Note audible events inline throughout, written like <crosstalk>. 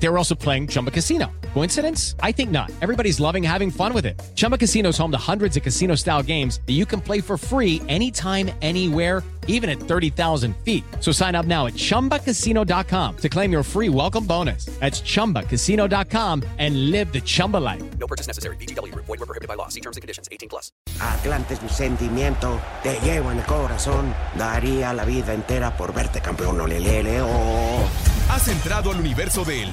They were also playing Chumba Casino. Coincidence? I think not. Everybody's loving having fun with it. Chumba Casino is home to hundreds of casino style games that you can play for free anytime, anywhere, even at 30,000 feet. So sign up now at chumbacasino.com to claim your free welcome bonus. That's chumbacasino.com and live the Chumba life. No purchase necessary. BGW. Void were prohibited by law. See terms and conditions. 18 plus. Atlante es mi sentimiento, te llevo en el corazón. Daría la vida entera por verte campeón, olelele, oh. Has entrado al universo de El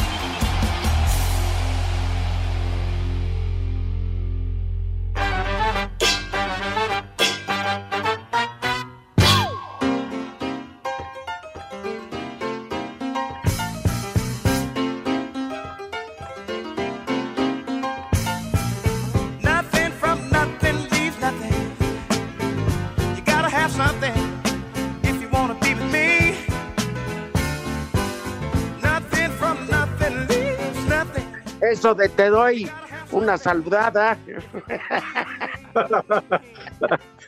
Eso de te doy una saludada.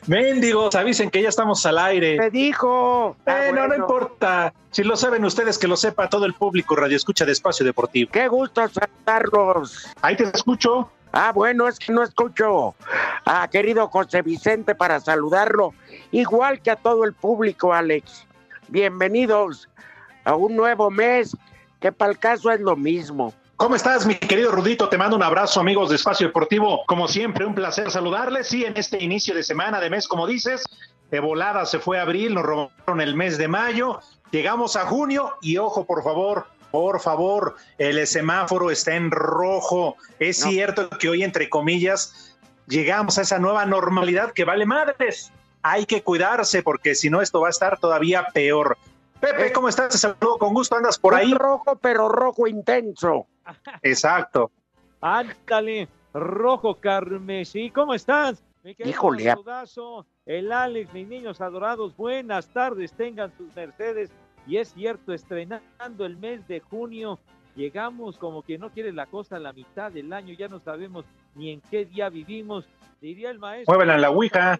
Mendigos, avisen que ya estamos al aire. Te dijo. Ah, Eh, no, no bueno. importa. Si lo saben ustedes, que lo sepa todo el público Radio Escucha de Espacio Deportivo. Qué gusto saludarlos. Ahí te escucho. Ah, bueno, es que no escucho a querido José Vicente para saludarlo, igual que a todo el público, Alex. Bienvenidos a un nuevo mes, que para el caso es lo mismo. ¿Cómo estás, mi querido Rudito? Te mando un abrazo, amigos de Espacio Deportivo. Como siempre, un placer saludarles. Sí, en este inicio de semana, de mes, como dices, de volada se fue abril, nos robaron el mes de mayo, llegamos a junio y ojo, por favor, por favor, el semáforo está en rojo. Es No. cierto que hoy, entre comillas, llegamos a esa nueva normalidad que vale madres. Hay que cuidarse porque si no, esto va a estar todavía peor. Pepe. ¿cómo estás? Te saludo con gusto. ¿Andas por ahí? Rojo, pero rojo intenso. Exacto. Ándale, rojo carmesí, ¿cómo estás? Mi Híjole, el Alex, mis niños adorados, buenas tardes, tengan sus mercedes. Y es cierto, estrenando el mes de junio, llegamos como que no quiere la cosa a la mitad del año, ya no sabemos ni en qué día vivimos. Diría el maestro. Muévela en la ouija.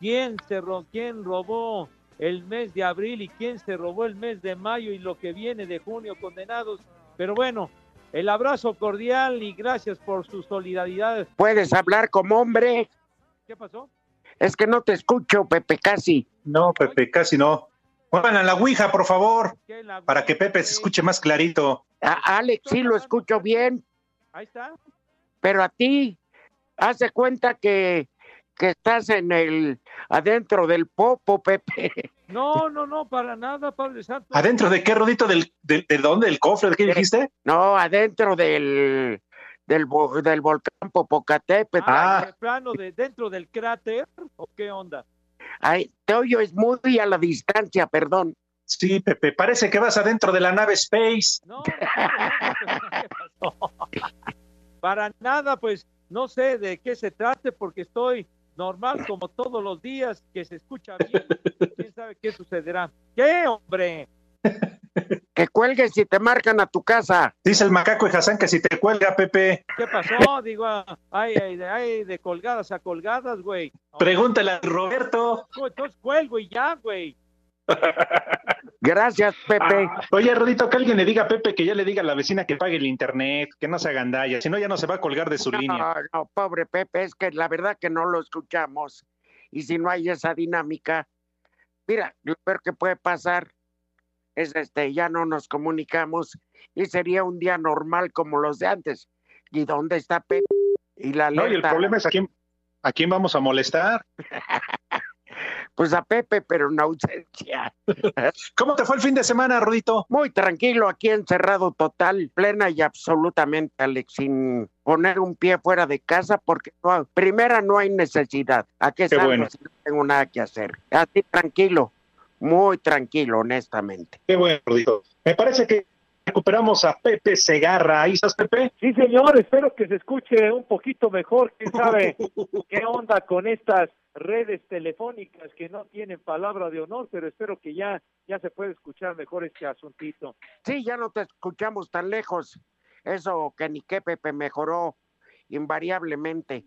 ¿Quién, se ro- ¿Quién robó el mes de abril y quién se robó el mes de mayo y lo que viene de junio, condenados? Pero bueno, el abrazo cordial y gracias por su solidaridad. Puedes hablar como hombre. ¿Qué pasó? Es que no te escucho, Pepe, casi. No, Pepe, casi no. Muevan a la Ouija, por favor, ¿Qué la- para que Pepe se escuche más clarito. A Alex sí lo escucho bien, Ahí está. pero a ti, hace cuenta que, que estás en el adentro del popo, Pepe. No, no, no, para nada, Padre Santo. ¿Adentro de qué, Rodito? ¿Del, del- de, dónde? ¿Del cofre? ¿De qué dijiste? No, adentro del, del, del volcán Popocatépetl. Ah, Ah. de plano de dentro del cráter o qué onda? Ay, te oyo, es muy a la distancia, perdón. Sí, Pepe, parece que vas adentro de la nave Space. No, no, no, ¿qué pasó? Para nada, pues no sé de qué se trate porque estoy normal como todos los días, que se escucha bien. <laughs> ¿Quién sabe qué sucederá? ¿Qué, hombre? <laughs> Que cuelgues y te marcan a tu casa. Dice el macaco y Hassan que si te cuelga, Pepe, ¿Qué pasó? Digo, ay, ay, ay, de colgadas a colgadas, güey. pregúntale a Roberto. Entonces cuelgo y ya, güey. <laughs> Gracias, Pepe. Oye, Rodito, que alguien le diga a Pepe que ya le diga a la vecina que pague el internet, que no se agandalla, si no ya no se va a colgar de su línea. No, pobre Pepe, es que la verdad que no lo escuchamos. Y si no hay esa dinámica, mira, lo peor que puede pasar es este, ya no nos comunicamos y sería un día normal como los de antes. ¿Y dónde está Pepe? Y la No, y el alerta, problema es a quién, a quién vamos a molestar. <laughs> pues a Pepe, pero en ausencia. <laughs> ¿Cómo te fue el fin de semana, Rodito? Muy tranquilo, aquí encerrado total, plena y absolutamente, Alex, sin poner un pie fuera de casa, porque no, primera no hay necesidad. ¿A qué, Qué salgo bueno. si no tengo nada que hacer? Así tranquilo, muy tranquilo, honestamente. Qué bueno, Rodito. Me parece que recuperamos a Pepe Segarra. ¿Ahí estás, Pepe? Sí, señor, espero que se escuche un poquito mejor. ¿Quién sabe <laughs> qué onda con estas redes telefónicas que no tienen palabra de honor? Pero espero que ya, ya se puede escuchar mejor este asuntito. Sí, ya no te escuchamos tan lejos. Eso que ni qué, Pepe, mejoró invariablemente.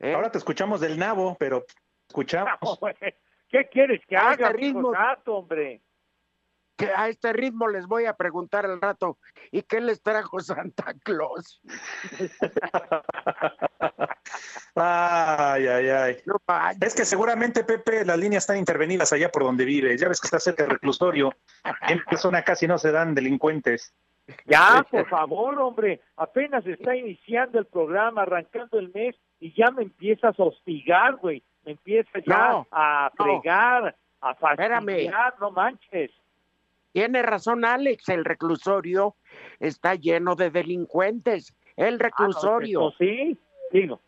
¿eh? Ahora te escuchamos del nabo, pero escuchamos. <laughs> ¿Qué quieres que Ah, haga, este mijo ritmo. santo, hombre? Que a este ritmo les voy a preguntar al rato, ¿y qué les trajo Santa Claus? Ay, ay, ay. No. Es que seguramente, Pepe, las líneas están intervenidas allá por donde vives. Ya ves que está cerca del reclusorio. En zona casi no se dan delincuentes. Ya, por favor, hombre, apenas está iniciando el programa, arrancando el mes y ya me empiezas a hostigar, güey. Me empieza ya No, a no. fregar, a Espérame. fastidiar, no manches. Tiene razón Alex, el reclusorio está lleno de delincuentes. El reclusorio. Ah, no, sí, digo.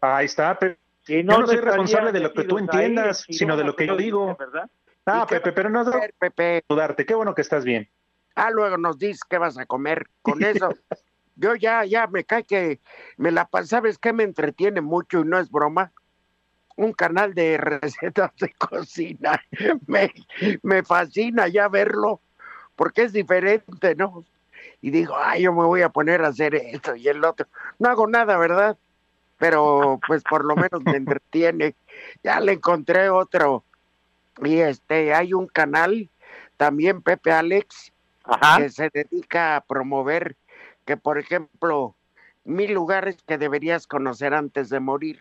Ahí está, Pepe. Si Yo no soy responsable de lo que tú ahí, entiendas, si sino de lo que yo digo. ¿verdad? Ah, ¿Y qué Pepe, pero no A ver, Pepe, saludarte. Qué bueno que estás bien. ah, luego nos dices qué vas a comer con eso. <laughs> Yo ya, ya me cae que me la pas- ¿sabes qué me entretiene mucho y no es broma? Un canal de recetas de cocina. <laughs> Me, me fascina ya verlo, porque es diferente, ¿no? Y digo, ay, yo me voy a poner a hacer esto y el otro. No hago nada, ¿verdad? Pero pues por lo menos me entretiene. Ya le encontré otro. Y este, hay un canal, también Pepe Alex, Ajá. que se dedica a promover que, por ejemplo, mil lugares que deberías conocer antes de morir.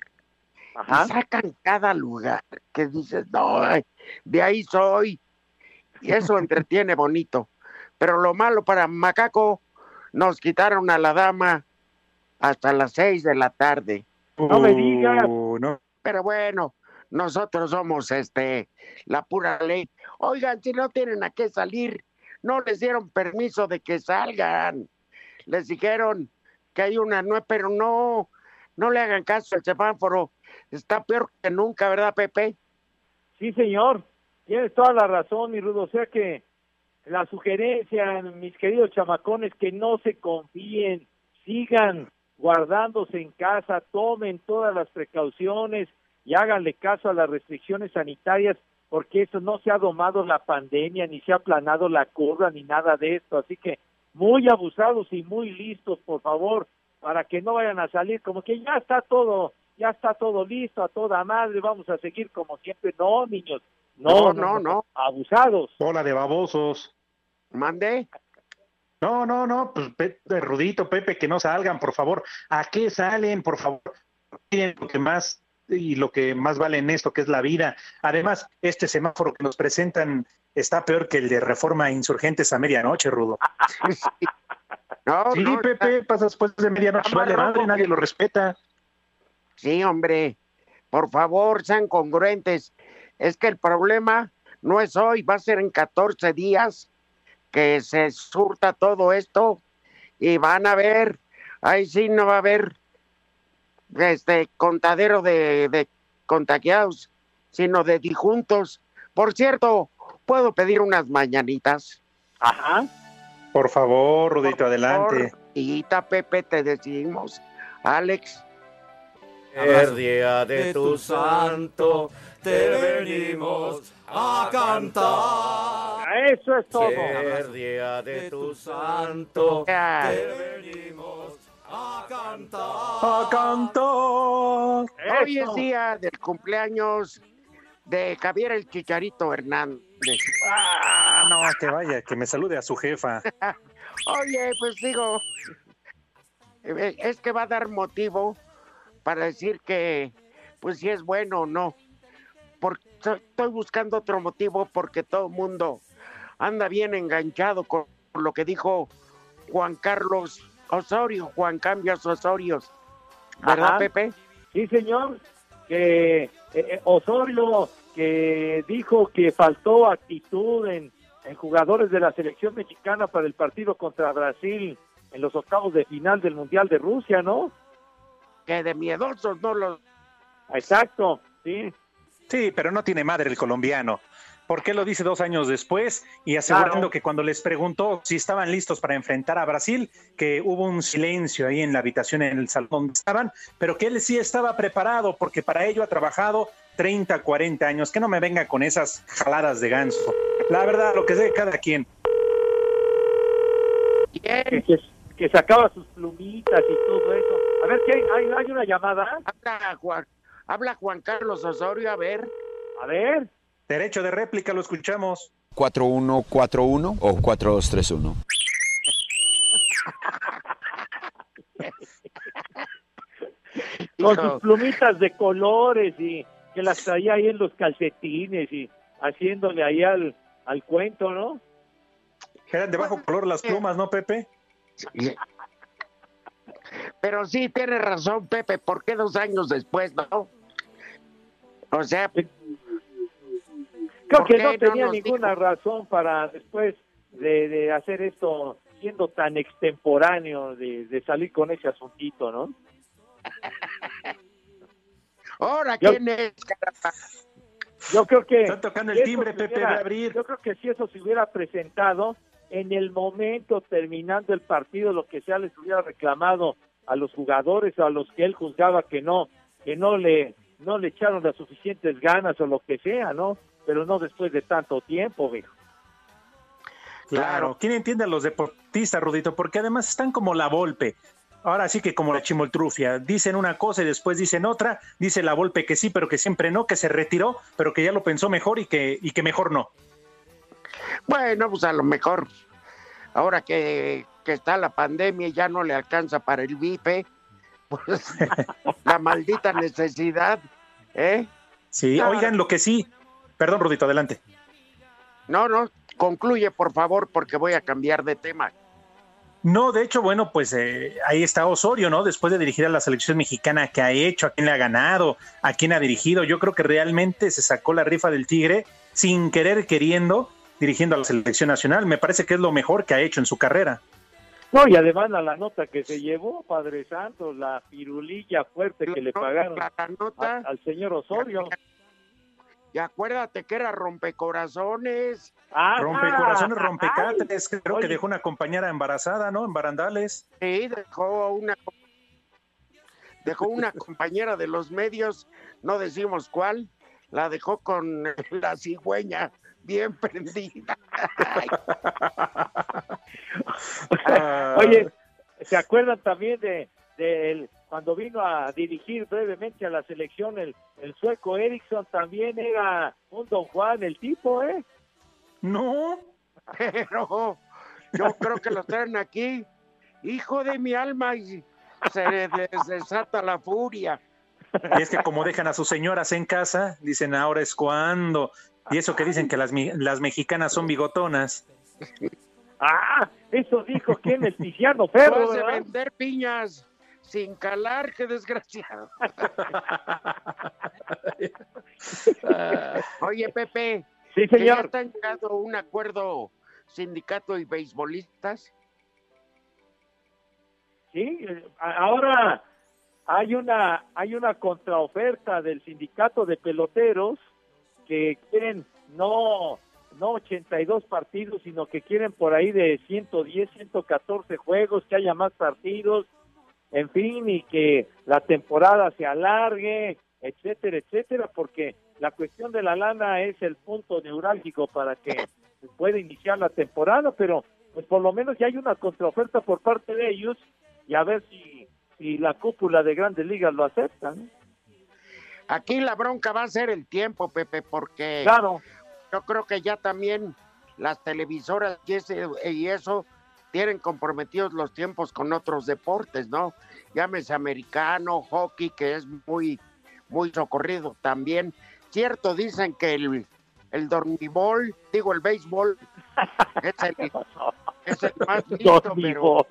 Y sacan cada lugar que dices, no, de ahí soy. Y eso <laughs> entretiene bonito. Pero lo malo para Macaco, nos quitaron a la dama hasta las seis de la tarde. No me digas. No. Pero bueno, nosotros somos este la pura ley. Oigan, si no tienen a qué salir, no les dieron permiso de que salgan. Les dijeron que hay una nueva, pero no, no le hagan caso al semáforo. Está peor que nunca, ¿verdad, Pepe? Sí, señor. Tienes toda la razón, mi Rudo. O sea que la sugerencia, mis queridos chamacones, que no se confíen, sigan guardándose en casa, tomen todas las precauciones y háganle caso a las restricciones sanitarias, porque eso no se ha domado la pandemia, ni se ha aplanado la curva, ni nada de esto. Así que muy abusados y muy listos, por favor, para que no vayan a salir como que ya está todo, ya está todo listo, a toda madre, vamos a seguir como siempre. No, niños, no, No, no, no. abusados. Bola de babosos. Mandé. No, no, no, pues Pepe, Rudito, Pepe, que no salgan, por favor. ¿A qué salen, por favor? Miren lo que más y lo que más vale en esto, que es la vida. Además, este semáforo que nos presentan está peor que el de Reforma Insurgentes a medianoche, Rudo. <laughs> No, Sí, no, Pepe, pasa después de medianoche, vale madre, nadie que- lo respeta. Sí, hombre, por favor, sean congruentes. Es que el problema no es hoy, va a ser en 14 días que se surta todo esto y van a ver, ahí sí no va a haber este contadero de, de contagiados, sino de dijuntos. Por cierto, ¿puedo pedir unas mañanitas? Ajá. Por favor, Rudito, adelante. Y Pepe, te decimos. Alex, El día de tu santo te venimos a cantar. Eso es todo. El día de tu santo te venimos a cantar. ¡A cantar! Hoy es día del cumpleaños de Javier el Chicharito Hernández. Ah, no, que vaya, que me salude a su jefa. <laughs> Oye, pues digo, eh, es que va a dar motivo para decir que, pues si es bueno o no. Porque estoy buscando otro motivo porque todo el mundo anda bien enganchado con lo que dijo Juan Carlos Osorio, Juan Cambios Osorio. ¿Verdad, Ajá. Pepe? Sí, señor. Que eh, eh, Osorio que dijo que faltó actitud en, en jugadores de la selección mexicana para el partido contra Brasil en los octavos de final del Mundial de Rusia, ¿no? Que de miedosos no los... Exacto, sí. Sí, pero no tiene madre el colombiano. ¿Por qué lo dice dos años después? Y asegurando Claro. que cuando les preguntó si estaban listos para enfrentar a Brasil, que hubo un silencio ahí en la habitación, en el salón donde estaban, pero que él sí estaba preparado porque para ello ha trabajado 30, 40 años. Que no me venga con esas jaladas de ganso. La verdad, lo que sé de cada quien. ¿Quién? Que, sacaba sus plumitas y todo eso. A ver, ¿qué hay? ¿Hay, hay una llamada? Habla Juan, habla Juan Carlos Osorio, a ver. A ver. Derecho de réplica, lo escuchamos. 4141 o 4231. <laughs> Con sus plumitas de colores y que las traía ahí en los calcetines y haciéndole ahí al, al cuento, ¿no? Eran de bajo color las plumas, ¿no, Pepe? Pero sí, tiene razón, Pepe, ¿por qué dos años después, no? O sea, Creo ¿Por que no no tenía ninguna razón para después de, de hacer esto siendo tan extemporáneo de, de salir con ese asuntito, ¿no? <laughs> ahora Yo- quién es? Yo creo que Están tocando el timbre, Pepe, a abrir. Yo creo que si eso se hubiera presentado en el momento terminando el partido, lo que sea, les hubiera reclamado a los jugadores o a los que él juzgaba que no, que no le, no le echaron las suficientes ganas o lo que sea, ¿no? Pero no después de tanto tiempo, viejo. Claro. ¿Quién entiende a los deportistas, Rudito? Porque además están como la Volpe. Ahora sí que como la chimoltrufia. Dicen una cosa y después dicen otra. Dice la Volpe que sí, pero que siempre no, que se retiró, pero que ya lo pensó mejor y que, y que mejor no. Bueno, pues a lo mejor, ahora que, que está la pandemia y ya no le alcanza para el bife, pues <laughs> la maldita necesidad, ¿eh? Sí, Ah. oigan, lo que sí. Perdón, Rudito, adelante. No, no, concluye por favor porque voy a cambiar de tema. No, de hecho, bueno, pues eh, ahí está Osorio, ¿no? Después de dirigir a la selección mexicana, ¿qué ha hecho? ¿A quién le ha ganado? ¿A quién ha dirigido? Yo creo que realmente se sacó la rifa del Tigre sin querer, queriendo, dirigiendo a la selección nacional. Me parece que es lo mejor que ha hecho en su carrera. No, y además a la nota que se llevó, Padre Santo, la pirulilla fuerte que le pagaron La nota, a- al señor Osorio. y acuérdate que era rompecorazones. Ah, Rompe corazones, rompecatres. Creo Oye. que dejó una compañera embarazada, ¿no? En barandales. Sí, dejó una dejó una <laughs> compañera de los medios, no decimos cuál, la dejó con la cigüeña bien prendida. <laughs> Ah, Oye, ¿se acuerdan también de, de cuando vino a dirigir brevemente a la selección el, el sueco Eriksson? También era un don Juan el tipo, ¿eh? No. pero yo creo que lo traen aquí, hijo de mi alma, y se des- desata la furia. Y es que como dejan a sus señoras en casa, dicen ahora es cuando. Y eso que dicen que las, las mexicanas son bigotonas. Ah, eso dijo quién, el Tiziano Ferro, de vender piñas sin calar, qué desgraciado. <laughs> Oye, Pepe, Sí, ya señor. están llegando a un acuerdo sindicato y beisbolistas. Sí, eh, ahora hay una hay una contraoferta del sindicato de peloteros que quieren no no 82 partidos, sino que quieren por ahí de 110, 114 juegos, que haya más partidos, en fin, y que la temporada se alargue, etcétera, etcétera, porque la cuestión de la lana es el punto neurálgico para que pueda iniciar la temporada, pero pues por lo menos ya hay una contraoferta por parte de ellos y a ver si, si la cúpula de grandes ligas lo acepta. Aquí la bronca va a ser el tiempo, Pepe, porque Claro, yo creo que ya también las televisoras y, ese- y eso tienen comprometidos los tiempos con otros deportes, ¿no? Llámese americano, hockey, que es muy, muy socorrido también. Cierto, dicen que el, el dormibol, digo el béisbol, <laughs> es el, es el más listo, pero.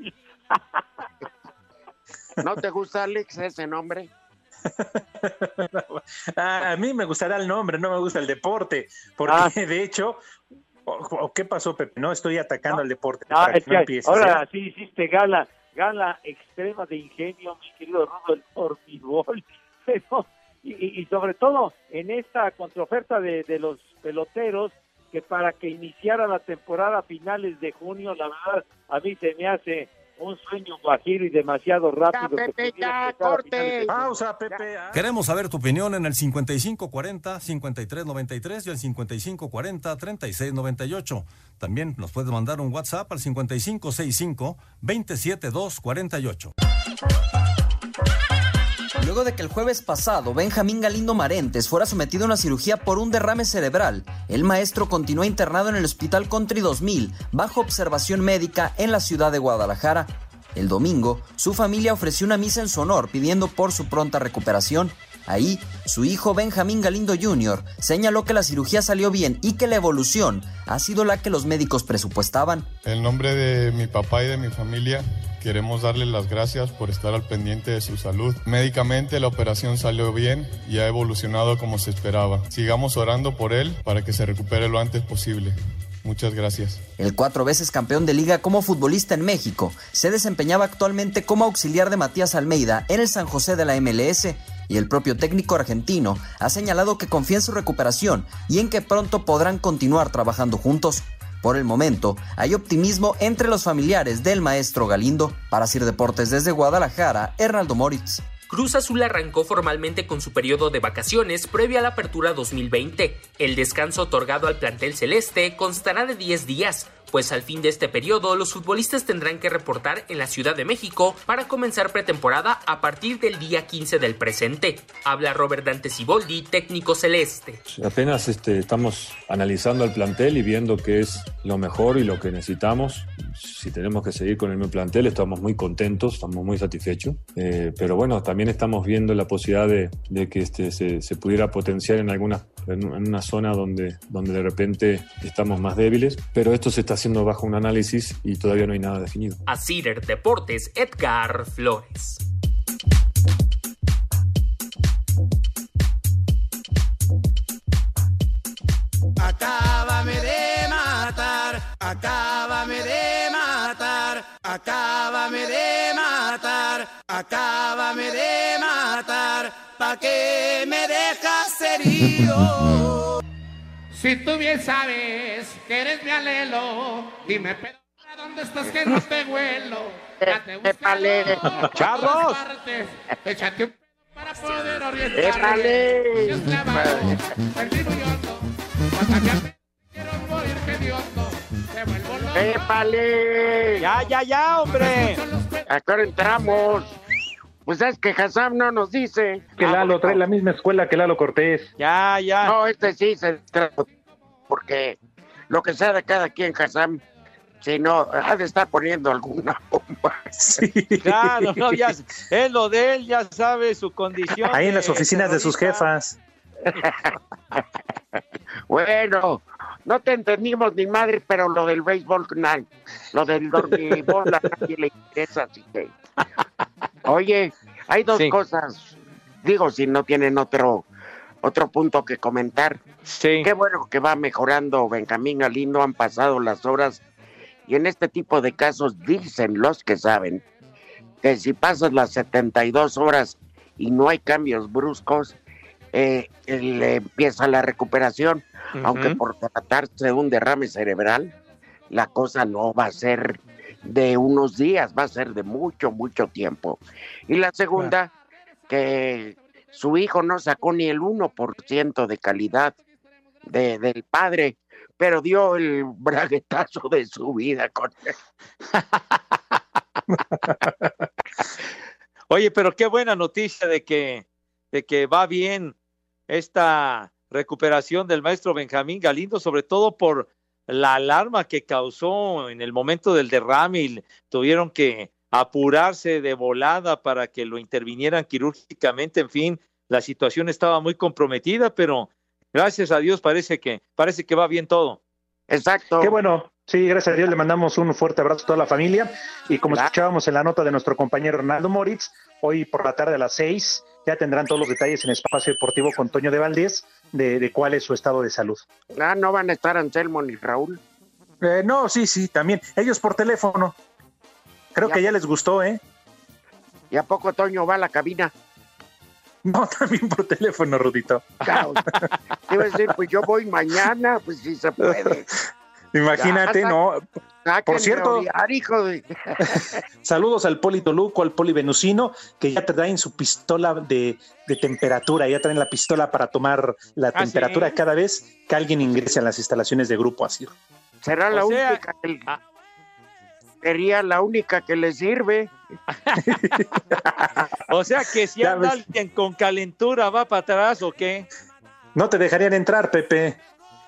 ¿no te gusta, Alex, ese nombre? <laughs> Ah, a mí me gustará el nombre, no me gusta el deporte. Porque Ah. de hecho, ¿qué pasó, Pepe? No estoy atacando No. al deporte. Ah, para es que no empieces, ahora ¿eh? sí hiciste gala, gala extrema de ingenio, mi querido Rudo, el dormibol. <laughs> Pero, y sobre todo en esta contraoferta de, de los peloteros, que para que iniciara la temporada a finales de junio, la verdad, a mí se me hace un sueño guajiro y demasiado rápido. Pepe, ya, a corte. Pausa, Pepe. ah. Queremos saber tu opinión en el 5540-5393 y el 5540-3698. También nos puedes mandar un WhatsApp al 5565-27248. Luego de que el jueves pasado Benjamín Galindo Marentes fuera sometido a una cirugía por un derrame cerebral, el maestro continuó internado en el Hospital Country 2000 bajo observación médica en la ciudad de Guadalajara. El domingo, su familia ofreció una misa en su honor pidiendo por su pronta recuperación. Ahí, su hijo Benjamín Galindo Jr. señaló que la cirugía salió bien y que la evolución ha sido la que los médicos presupuestaban. En nombre de mi papá y de mi familia, queremos darle las gracias por estar al pendiente de su salud. Médicamente la operación salió bien y ha evolucionado como se esperaba. Sigamos orando por él para que se recupere lo antes posible. Muchas gracias. El cuatro veces campeón de liga como futbolista en México se desempeñaba actualmente como auxiliar de Matías Almeida en el San José de la MLS y el propio técnico argentino ha señalado que confía en su recuperación y en que pronto podrán continuar trabajando juntos. Por el momento, hay optimismo entre los familiares del maestro Galindo. Para Sir Deportes desde Guadalajara, Hernaldo Moritz. Cruz Azul arrancó formalmente con su periodo de vacaciones previo a la apertura 2020. El descanso otorgado al plantel celeste constará de 10 días, pues al fin de este periodo los futbolistas tendrán que reportar en la Ciudad de México para comenzar pretemporada a partir del día 15 del presente. Habla Robert Dante Siboldi, técnico celeste. Apenas este, estamos analizando el plantel y viendo qué es lo mejor y lo que necesitamos. Si tenemos que seguir con el mismo plantel, estamos muy contentos, estamos muy satisfechos. Eh, pero bueno, también estamos viendo la posibilidad de, de que este, se, se, pudiera potenciar en alguna en una zona donde, donde de repente estamos más débiles. Pero esto se está haciendo bajo un análisis y todavía no hay nada definido. A Cider Deportes, Edgar Flores. Acábame de matar, acábame de matar, acábame de matar, acábame de matar, pa' que me dejas herido. Si tú bien sabes que eres mi alelo, dime, pero ¿dónde estás que no te huelo? Ya te. ¡Charros! Échate un pedo para poder Épale. orientarte. Dios clavado, perdido y hondo. Cuando me quiero morir hediondo. ¡Épale! Ya, ya, ya, hombre. ¿A qué hora entramos? Pues es que Hassam no nos dice. Que Ah, Lalo trae la misma escuela que Lalo Cortés. Ya, ya. No, este sí se entra, porque lo que sea de cada quien, Hassam, si no, ha de estar poniendo alguna bomba. Claro, no, ya es lo de él, ya sabe su condición. Ahí en las oficinas de sus jefas. <laughs> Bueno, no te entendimos ni madre, pero lo del béisbol, na- lo del dormibol a nadie le interesa, así que. Oye, hay dos Sí. cosas. Digo, si no tienen otro otro punto que comentar. Sí. Qué bueno que va mejorando Benjamín Galindo, han pasado las horas y en este tipo de casos dicen los que saben que si pasas las 72 horas y no hay cambios bruscos, eh, el- empieza la recuperación, aunque por tratarse de un derrame cerebral, la cosa no va a ser de unos días, va a ser de mucho, mucho tiempo. Y la segunda, que su hijo no sacó ni el 1% de calidad de, del padre, pero dio el braguetazo de su vida con él. <laughs> Oye, pero qué buena noticia de que, de que va bien esta recuperación del maestro Benjamín Galindo, sobre todo por la alarma que causó en el momento del derrame y tuvieron que apurarse de volada para que lo intervinieran quirúrgicamente. En fin, la situación estaba muy comprometida, pero gracias a Dios parece que parece que va bien todo. Exacto. Qué bueno. Sí, gracias a Dios le mandamos un fuerte abrazo a toda la familia. Y como escuchábamos en la nota de nuestro compañero Ronaldo Moritz, hoy por la tarde a las seis ya tendrán todos los detalles en Espacio Deportivo con Toño de Valdés de, de cuál es su estado de salud. Ah, no van a estar Anselmo ni Raúl. Eh, no, sí, sí, también. Ellos por teléfono. Creo Ya. que ya les gustó, ¿eh? ¿Y a poco Toño va a la cabina? No, <laughs> también por teléfono, Rudito. Claro. <laughs> Te iba a decir, pues yo voy mañana, pues si se puede. <laughs> Imagínate, Ya, ¿no? Por cierto, a odiar, hijo de... <laughs> saludos al Poli Toluco, al Poli Venusino, que ya traen su pistola de, de temperatura, ya traen la pistola para tomar la ¿Ah, temperatura sí? cada vez que alguien ingrese a las instalaciones de Grupo Asir. Será la O sea, única que... Sería la única que le sirve. <laughs> O sea que si anda ves. alguien con calentura, ¿va para atrás o qué? No te dejarían entrar, Pepe.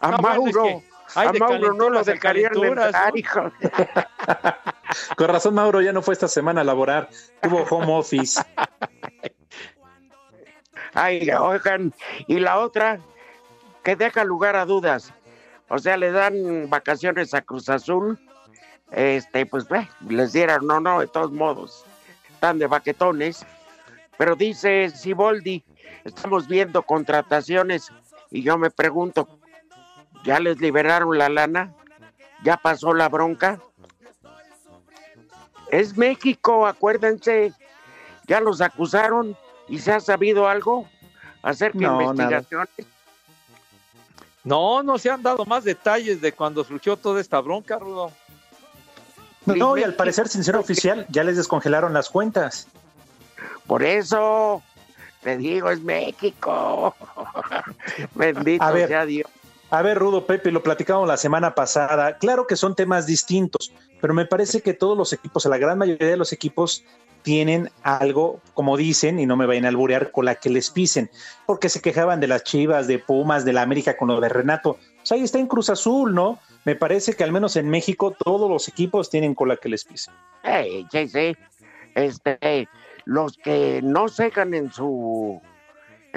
A No, bueno, es Mauro, que hay a de Mauro no lo calenturas a dejarían calenturas, entrar, ¿no? hijo. <laughs> Con razón, Mauro ya no fue esta semana a laborar. Tuvo home office. Ay, oigan, y la otra, que deja lugar a dudas. O sea, le dan vacaciones a Cruz Azul, este, pues eh, les dieran, no, no, de todos modos, están de baquetones. Pero dice Siboldi, estamos viendo contrataciones y yo me pregunto, ¿ya les liberaron la lana? ¿Ya pasó la bronca? Es México, acuérdense, ya los acusaron y se ha sabido algo acerca de No, nada. investigaciones. No, no se han dado más detalles de cuando surgió toda esta bronca, Rudo. No, y al parecer, sin ser oficial, ya les descongelaron las cuentas. Por eso, te digo, es México. <laughs> Bendito A ver. sea Dios. A ver, Rudo Pepe, lo platicamos la semana pasada. Claro que son temas distintos, pero me parece que todos los equipos, la gran mayoría de los equipos, tienen algo, como dicen, y no me vayan a alburear, con la que les pisen, porque se quejaban de las Chivas, de Pumas, de la América con lo de Renato. Pues ahí está en Cruz Azul, ¿no? Me parece que al menos en México todos los equipos tienen cola que les pisen. Ey, sí, sí. Este, los que no cejan en su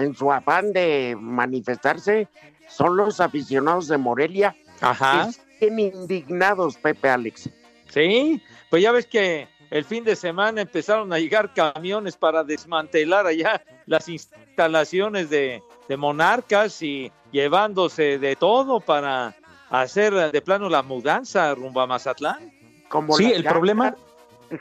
en su afán de manifestarse son los aficionados de Morelia. Ajá. que siguen indignados, Pepe Alex. Sí, pues ya ves que el fin de semana empezaron a llegar camiones para desmantelar allá las instalaciones de, de monarcas y llevándose de todo para hacer de plano la mudanza rumbo a Mazatlán. Como sí, el problema,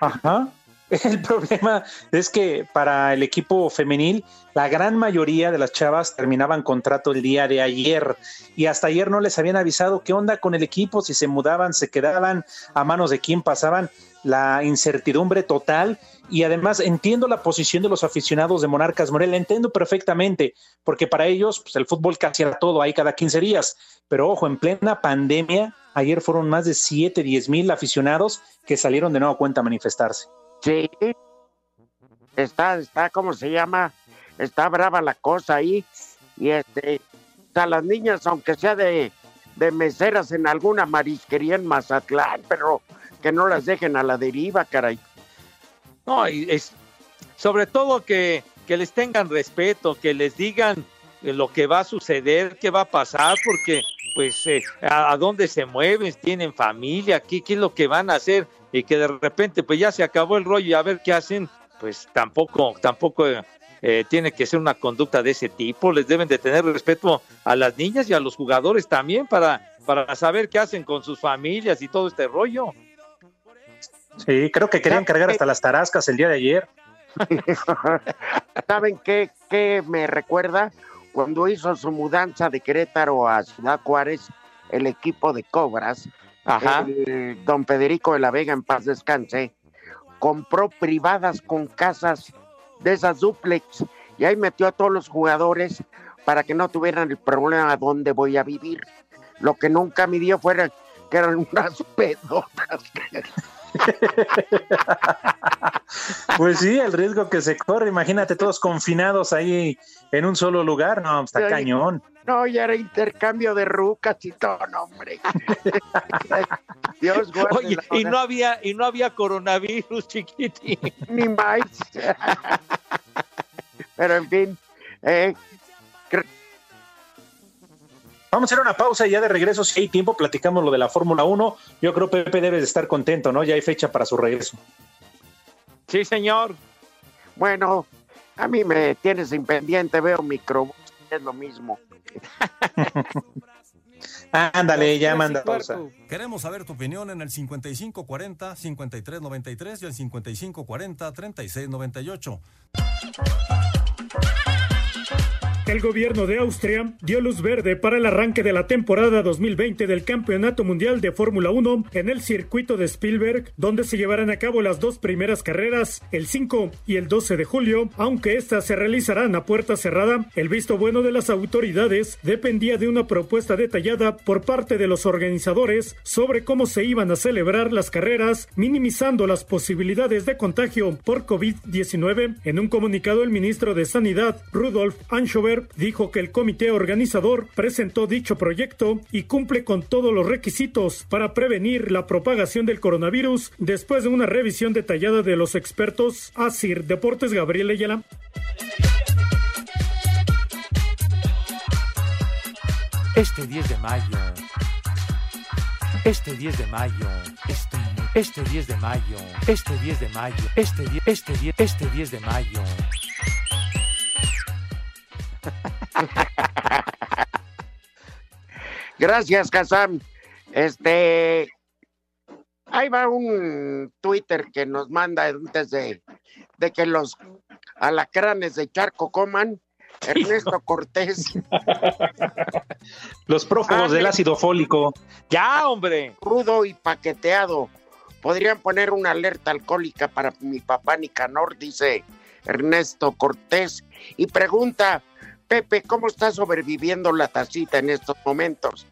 ajá, <laughs> el problema es que para el equipo femenil, la gran mayoría de las chavas terminaban contrato el día de ayer y hasta ayer no les habían avisado qué onda con el equipo, si se mudaban, se quedaban, a manos de quién pasaban, la incertidumbre total y además entiendo la posición de los aficionados de Monarcas Morelia, entiendo perfectamente, porque para ellos pues, el fútbol casi era todo ahí cada 15 días, pero ojo, en plena pandemia, ayer fueron más de 7, 10 mil aficionados que salieron de nuevo cuenta a manifestarse. Sí. Está, está, ¿cómo se llama? Está brava la cosa ahí. Y este, a las niñas, aunque sea de, de meseras en alguna marisquería en Mazatlán, pero que no las dejen a la deriva, caray. No, y es sobre todo que, que les tengan respeto, que les digan eh, lo que va a suceder, qué va a pasar, porque pues eh, a, a dónde se mueven, tienen familia, ¿qué, qué es lo que van a hacer y que de repente pues ya se acabó el rollo y a ver qué hacen, pues tampoco, tampoco eh, eh, tiene que ser una conducta de ese tipo, les deben de tener respeto a las niñas y a los jugadores también para, para saber qué hacen con sus familias y todo este rollo. Sí, creo que querían cargar hasta las tarascas el día de ayer. <laughs> ¿Saben qué, qué me recuerda? Cuando hizo su mudanza de Querétaro a Ciudad Juárez, el equipo de Cobras, Ajá. el don Federico de la Vega, en paz descanse, compró privadas con casas de esas duplex y ahí metió a todos los jugadores para que no tuvieran el problema de dónde voy a vivir. Lo que nunca midió fuera que eran <laughs> unas pedotas. <laughs> Pues sí, el riesgo que se corre, imagínate todos confinados ahí en un solo lugar, no, está Sí. cañón. No, ya era intercambio de rucas y todo, no, hombre. <laughs> Dios guarde Oye, la y no había, y no había coronavirus, chiquitín. ni más. Pero en fin, eh, Vamos a hacer una pausa y ya de regreso, si hay tiempo, platicamos lo de la Fórmula 1. Yo creo que Pepe debe de estar contento, ¿no? Ya hay fecha para su regreso. Sí, señor. bueno, a mí me tienes impendiente, veo microbús, es lo mismo. <laughs> Ándale, ya manda pausa. Queremos saber tu opinión en el 5540-5393 y el 5540-3698. El gobierno de Austria dio luz verde para el arranque de la temporada 2020 del Campeonato Mundial de Fórmula 1 en el circuito de Spielberg, donde se llevarán a cabo las dos primeras carreras, el 5 y el 12 de julio, aunque estas se realizarán a puerta cerrada. El visto bueno de las autoridades dependía de una propuesta detallada por parte de los organizadores sobre cómo se iban a celebrar las carreras, minimizando las posibilidades de contagio por COVID-19. En un comunicado, el ministro de Sanidad, Rudolf Dijo que el comité organizador presentó dicho proyecto y cumple con todos los requisitos para prevenir la propagación del coronavirus después de una revisión detallada de los expertos. Asir Deportes Gabriel Ayala. Este 10 de mayo. Este 10 de mayo. Este, este 10 de mayo. Este 10 de mayo. Este 10, este 10, este 10 de mayo. Gracias, Kazam. Este, ahí va un Twitter que nos manda antes de, de que los alacranes de Charco coman. Ernesto Cortés. Los prófugos del ácido fólico. Ya, hombre. Rudo y paqueteado. Podrían poner una alerta alcohólica para mi papá Nicanor, dice Ernesto Cortés. Y pregunta, Pepe, ¿cómo está sobreviviendo la tacita en estos momentos?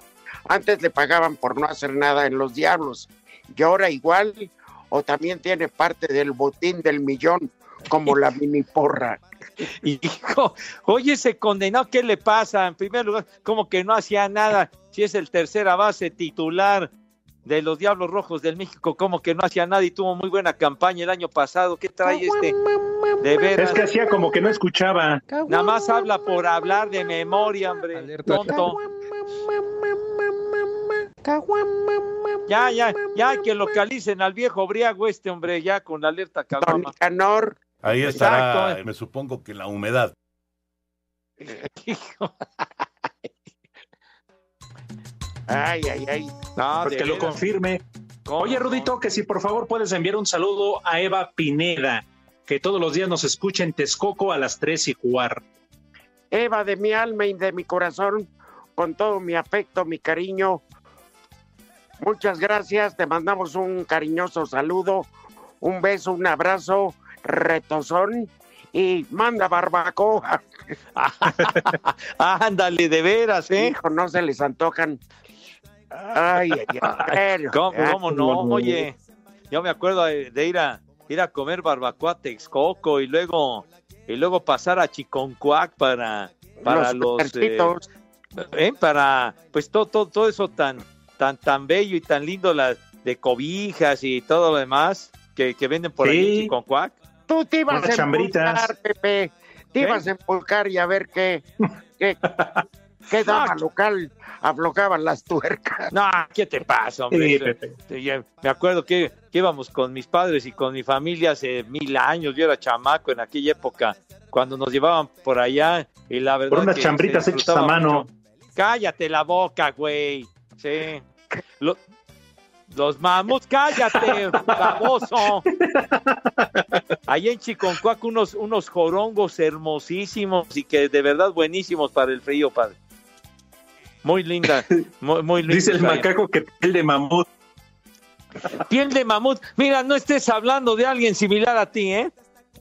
Antes le pagaban por no hacer nada en los diablos. ¿Y ahora igual? ¿O también tiene parte del botín del millón como la mini porra? <laughs> Hijo, oye, ese condenado, ¿qué le pasa? En primer lugar, como que no hacía nada. Si es el tercera base titular de los Diablos Rojos del México, como que no hacía nada y tuvo muy buena campaña el año pasado. ¿Qué trae este? De veras. Es que hacía como que no escuchaba. Nada más habla por hablar de memoria, hombre. Tonto. Ya, ya, ya que localicen al viejo briago este hombre, ya con la alerta cabrón. Ahí estará, Exacto. me supongo que la humedad. <laughs> Ay, ay, ay. Pues que lo confirme. Oye, Rudito, que si por favor puedes enviar un saludo a Eva Pineda, que todos los días nos escucha en Texcoco a las tres y cuarto. Eva, de mi alma y de mi corazón, con todo mi afecto, mi cariño. Muchas gracias, te mandamos un cariñoso saludo, un beso, un abrazo, retozón y manda barbacoa. <laughs> Ándale, de veras, ¿eh? Hijo, no se les antojan. Ay, ay, ay. ¿Cómo, cómo no? Oye, yo me acuerdo de, ir a ir a comer barbacoa a Texcoco y luego y luego pasar a Chiconcuac para para Los los, eh, eh, para pues todo, todo todo eso tan tan tan bello y tan lindo las de cobijas y todo lo demás que, que venden por ahí en Sí. Chiconcuac. Tú te ibas a chambritas. Pepe. Te ibas a empulcar y a ver qué, qué, <laughs> qué dama local aflojaban las tuercas. No, ¿qué te pasa, hombre? Sí, Me acuerdo que, que íbamos con mis padres y con mi familia hace mil años. Yo era chamaco en aquella época, cuando nos llevaban por allá. Y la verdad Por unas que chambritas hechas a mano. mucho. Cállate la boca, güey. Sí. Lo- los mamuts, cállate, <laughs> baboso. Ahí en Chiconcuac unos, unos jorongos hermosísimos y que de verdad buenísimos para el frío, padre. Muy linda, <laughs> muy, muy linda. Dice el macaco que piel de mamut. Piel de mamut. Mira, no estés hablando de alguien similar a ti, ¿eh?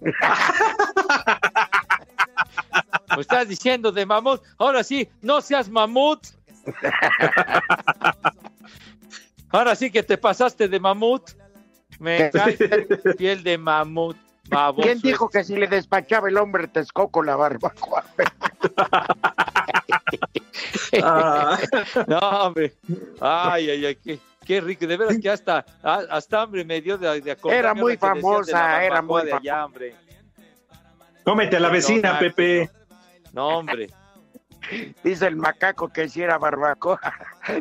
<laughs> Me estás diciendo de mamut. Ahora sí, no seas mamut. Ahora sí que te pasaste de mamut. Me <laughs> cae piel de mamut. baboso. ¿Quién dijo que si le despachaba el hombre Texcoco la barbacoa? No, hombre. Ay, ay, ay, qué, qué rico. De veras que hasta, hasta hambre me dio de, de Era muy de famosa, era muy de allá, hombre. Cómete a la vecina, No, Pepe. No, hombre. Dice el macaco que si era barbacoa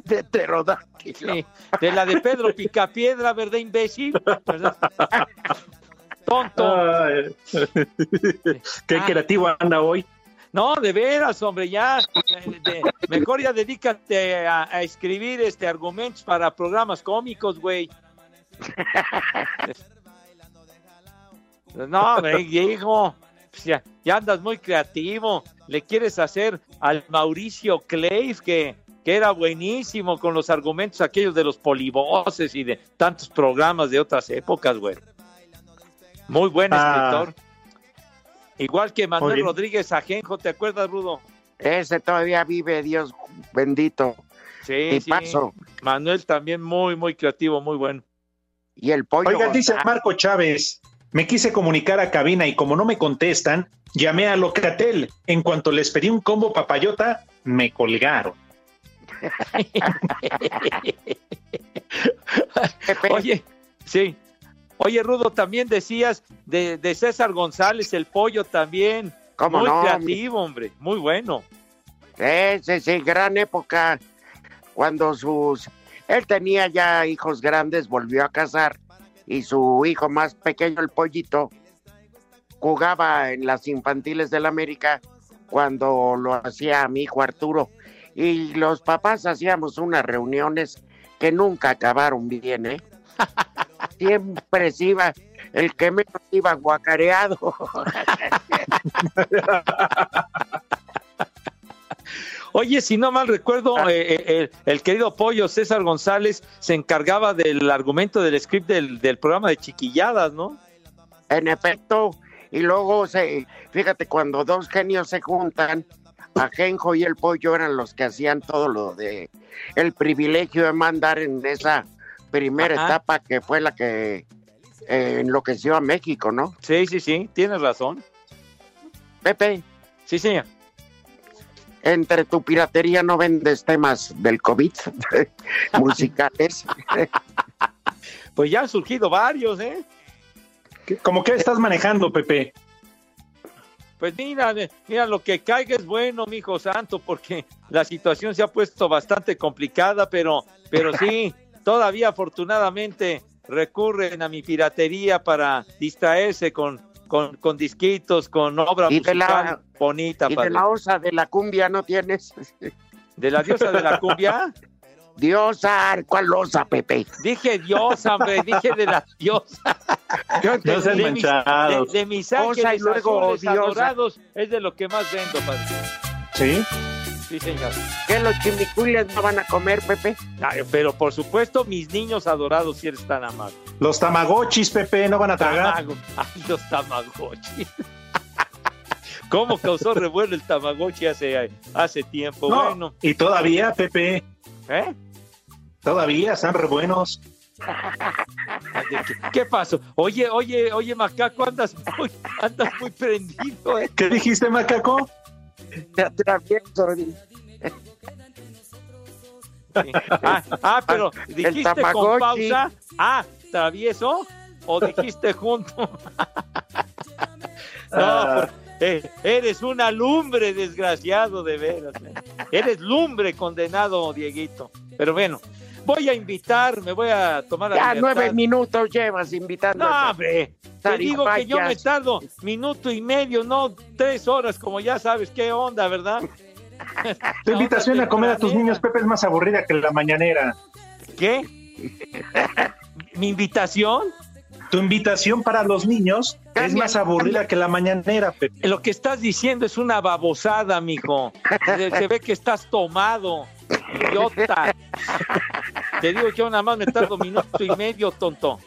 de pterodáctilo. Sí, de la de Pedro Picapiedra, ¿verdad, imbécil? ¿Verdad? <laughs> Tonto. Ay. <laughs> Qué creativo anda hoy. No, de veras, hombre, ya. de- mejor ya dedícate a, a escribir este argumentos para programas cómicos, güey. No, hijo. pues ya, ya andas muy creativo. le quieres hacer al Mauricio Cleif, que, que era buenísimo con los argumentos aquellos de los polivoces y de tantos programas de otras épocas, güey. Muy buen Ah. escritor. Igual que Manuel Oye. Rodríguez Ajenjo, ¿te acuerdas, Rudo? Ese todavía vive, Dios bendito. Sí, sí. Tipazo. Manuel también muy, muy creativo, muy bueno. Y el pollo. Oigan, dice. Marco Chávez, me quise comunicar a cabina y como no me contestan, llamé a Locatel. En cuanto les pedí un combo papayota, me colgaron. <laughs> Oye, sí. Oye, Rudo, también decías de, de César González, el pollo también. ¿Cómo muy no, creativo, hombre. Muy bueno. Ese sí, gran época. Cuando sus. Él tenía ya hijos grandes, volvió a casar. Y su hijo más pequeño, el pollito, jugaba en las infantiles del América cuando lo hacía mi hijo Arturo. Y los papás hacíamos unas reuniones que nunca acabaron bien, ¿eh? <laughs> Siempre se iba, el que menos iba guacareado. Oye, si no mal recuerdo, Ah. eh, eh, el, el querido pollo César González se encargaba del argumento del script del, del programa de chiquilladas, ¿no? En efecto, y luego se, fíjate, cuando dos genios se juntan, Ajenjo y el pollo eran los que hacían todo lo de el privilegio de mandar en esa primera Ajá. etapa que fue la que eh, enloqueció a México, ¿no? Sí, sí, sí, tienes razón. Pepe, Sí, señor. entre tu piratería no vendes temas del COVID <laughs> musicales. Pues ya han surgido varios, ¿eh? ¿Cómo que estás manejando, Pepe? Pues mira, mira, lo que caiga es bueno, mi hijo santo, porque la situación se ha puesto bastante complicada, pero, pero sí, <laughs> todavía afortunadamente recurren a mi piratería para distraerse con, con, con disquitos, con obra Y de la- musical bonita, y de la osa de la cumbia no tienes. <laughs> ¿De la diosa de la cumbia? Diosa, ¿cuál osa, Pepe? Dije diosa, hombre, dije de la diosa. <laughs> No sean de, mis, de, de mis Osa y ángeles luego azules adorados es de lo que más vendo, padre. ¿Sí? Sí, señor. ¿Qué los chimicuiles no van a comer, Pepe? Ay, pero por supuesto, mis niños adorados, si eres tan amable. Los tamagotchis, Pepe, no van a tragar. Tamago- <laughs> Ay, los tamagotchi. <laughs> ¿Cómo causó revuelo el tamagotchi hace, hace tiempo? No, Bueno, y todavía, Pepe, ¿eh? todavía están re buenos. ¿Qué, qué pasó? Oye, oye, oye, Macaco, andas muy, andas muy prendido, ¿eh? ¿Qué dijiste, macaco? Te atravieso. Ah, ah, pero dijiste con pausa. Ah, travieso o dijiste junto. <laughs> no, Ah. eh, eres una lumbre, desgraciado, de veras. Eres lumbre, condenado, Dieguito. Pero bueno, voy a invitar, me voy a tomar la Ya libertad. nueve minutos llevas invitando. No, hombre. Te digo que yo me tardo minuto y medio, no tres horas, como ya sabes qué onda, ¿verdad? <laughs> Tu invitación a comer a tus niños, Pepe, es más aburrida que la mañanera. ¿Qué? ¿Mi invitación? Tu invitación para los niños es más aburrida que la mañanera, Pepe. Lo que estás diciendo es una babosada, mijo. Se, se ve que estás tomado, idiota. Te digo yo nada más me tardo minuto y medio, tonto.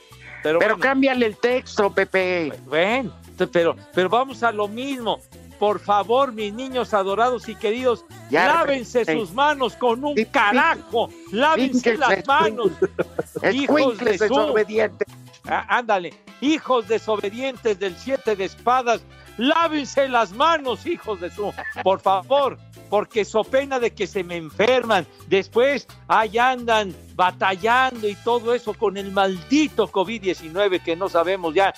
Pero, Pero bueno, cámbiale el texto, Pepe. bueno, pero, pero vamos a lo mismo. Por favor, mis niños adorados y queridos, Ya, lávense sus manos con un carajo. Lávense las manos. <laughs> Hijos de desobedientes. Ah, ándale, hijos desobedientes del siete de espadas, lávense las manos, hijos de su, por favor, porque so pena de que se me enferman, después ahí andan batallando y todo eso con el maldito COVID-19 que no sabemos ya,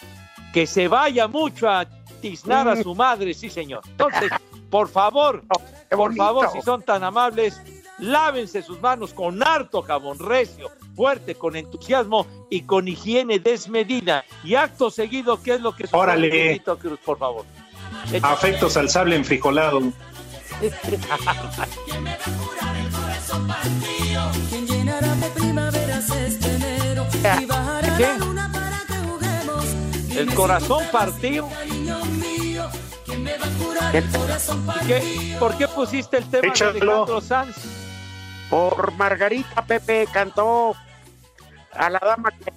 que se vaya mucho a tiznar a su madre, sí señor. Entonces, <laughs> por favor, por favor, si son tan amables, lávense sus manos con harto jabón recio, fuerte, con entusiasmo y con higiene desmedida. Y acto seguido, ¿qué es lo que sucede, Órale. Cruz, por favor? Afectos al sable enfrijolado. ¿Qué? la luna para que juguemos. El corazón partido. Niño mío, que me va a curar el corazón ¿Y qué? ¿Por qué pusiste el tema Échalo. de Alejandro Sanz? Por Margarita Pepe cantó a la dama que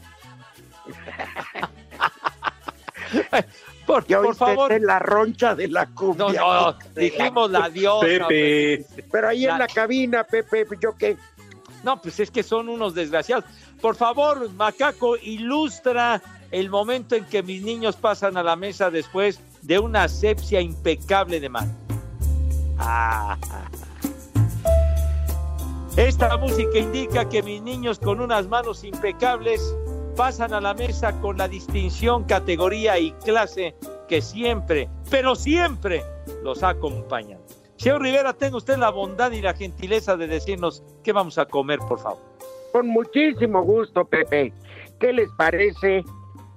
<laughs> Por, Ya por favor. la roncha de la No, cumbia. no, dijimos la diosa. Pepe. Pero ahí en la cabina, Pepe, ¿yo qué? No, pues es que son unos desgraciados. Por favor, Macaco, ilustra el momento en que mis niños pasan a la mesa después de una asepsia impecable de mano. Ah. Esta música indica que mis niños con unas manos impecables pasan a la mesa con la distinción, categoría y clase que siempre, pero siempre los acompañan. Señor Rivera, tenga usted la bondad y la gentileza de decirnos qué vamos a comer, por favor. Con muchísimo gusto, Pepe. ¿Qué les parece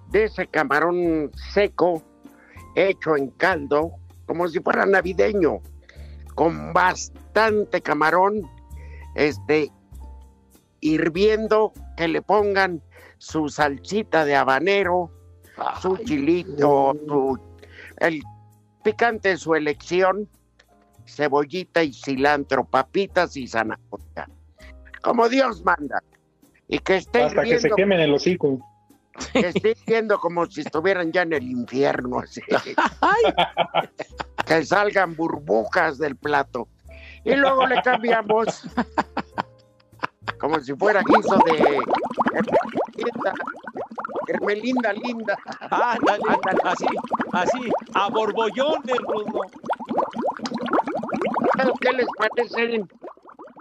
de ese camarón seco hecho en caldo, como si fuera navideño, con bastante camarón, este, hirviendo, que le pongan su salsita de habanero, su chilito, su- el picante de su elección, cebollita y cilantro, papitas y zanahoria. Como Dios manda. Y que esté Hasta que se quemen el hocico. que esté hirviendo como si estuvieran ya en el infierno, así. <laughs> que salgan burbujas del plato. Y luego le cambiamos como si fuera guiso de Hermelinda, Hermelinda linda. Ándale, así, así, a borbollones, Rudo. ¿Pero ¿Qué les parecen